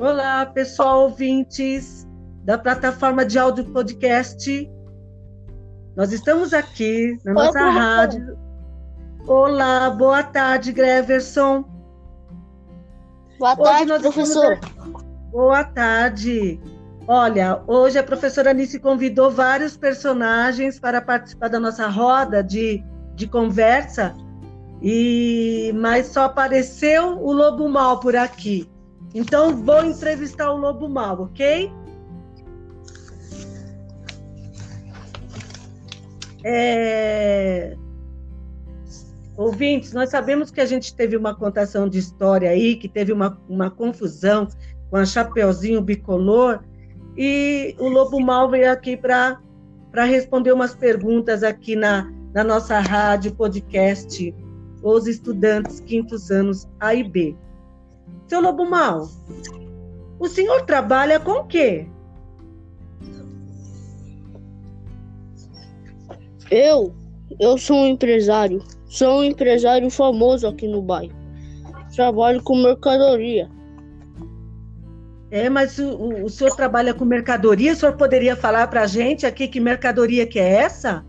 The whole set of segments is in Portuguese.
Olá, pessoal ouvintes da plataforma de áudio podcast. Nós estamos aqui na nossa rádio. Olá, boa tarde, Greverson. Boa tarde, professor. Boa tarde. Olha, hoje a professora Anice convidou vários personagens para participar da nossa roda de, de conversa, e mas só apareceu o Lobo Mal por aqui. Então vou entrevistar o Lobo Mal, ok? É... Ouvintes, nós sabemos que a gente teve uma contação de história aí, que teve uma, uma confusão com a Chapeuzinho Bicolor, e o Lobo Mal veio aqui para responder umas perguntas aqui na, na nossa rádio podcast, Os Estudantes Quintos Anos A e B. Seu Lobo Mal, o senhor trabalha com o quê? Eu? Eu sou um empresário. Sou um empresário famoso aqui no bairro. Trabalho com mercadoria. É, mas o, o senhor trabalha com mercadoria? O senhor poderia falar para a gente aqui que mercadoria que é essa?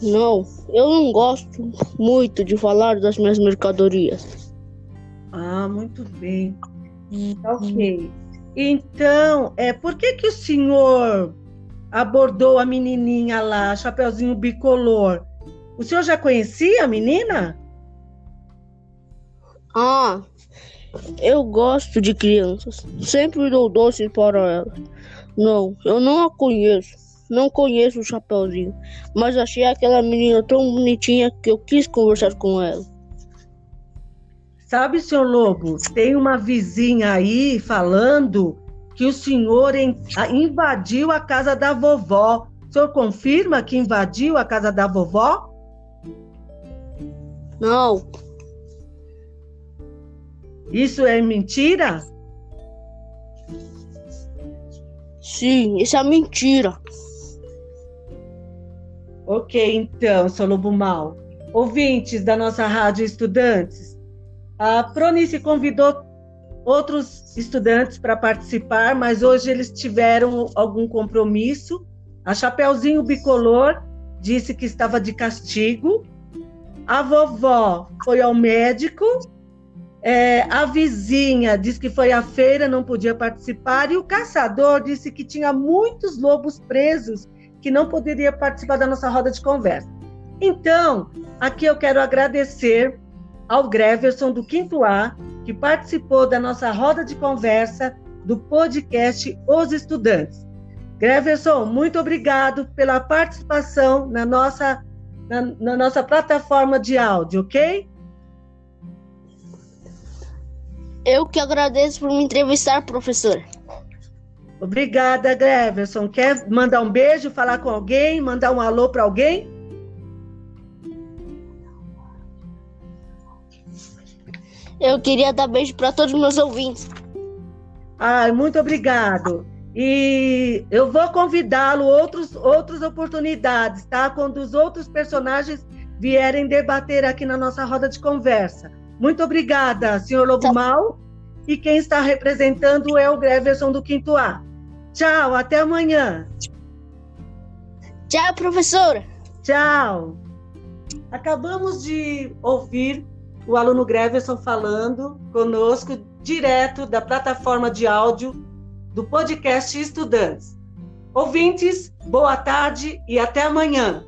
Não, eu não gosto muito de falar das minhas mercadorias. Ah, muito bem. Tá ok. Então, é, por que, que o senhor abordou a menininha lá, Chapeuzinho Bicolor? O senhor já conhecia a menina? Ah, eu gosto de crianças. Sempre dou doces para elas. Não, eu não a conheço. Não conheço o Chapeuzinho. Mas achei aquela menina tão bonitinha que eu quis conversar com ela. Sabe, senhor Lobo, tem uma vizinha aí falando que o senhor invadiu a casa da vovó. O senhor confirma que invadiu a casa da vovó? Não. Isso é mentira? Sim, isso é mentira. Ok, então, seu Lobo Mal. Ouvintes da nossa rádio Estudantes, a Pronice convidou outros estudantes para participar, mas hoje eles tiveram algum compromisso. A Chapeuzinho Bicolor disse que estava de castigo. A vovó foi ao médico. É, a vizinha disse que foi à feira, não podia participar. E o caçador disse que tinha muitos lobos presos que não poderia participar da nossa roda de conversa. Então, aqui eu quero agradecer ao Greverson do Quinto A, que participou da nossa roda de conversa do podcast Os Estudantes. Greverson, muito obrigado pela participação na nossa, na, na nossa plataforma de áudio, ok? Eu que agradeço por me entrevistar, professor. Obrigada, Greverson. Quer mandar um beijo, falar com alguém, mandar um alô para alguém? Eu queria dar beijo para todos os meus ouvintes. Ai, muito obrigado. E eu vou convidá-lo outros outras oportunidades, tá? Quando os outros personagens vierem debater aqui na nossa roda de conversa. Muito obrigada, senhor Lobo tá. Mal. E quem está representando é o Greverson do Quinto A. Tchau, até amanhã. Tchau, professora. Tchau. Acabamos de ouvir o aluno Greverson falando conosco direto da plataforma de áudio do podcast Estudantes. Ouvintes, boa tarde e até amanhã.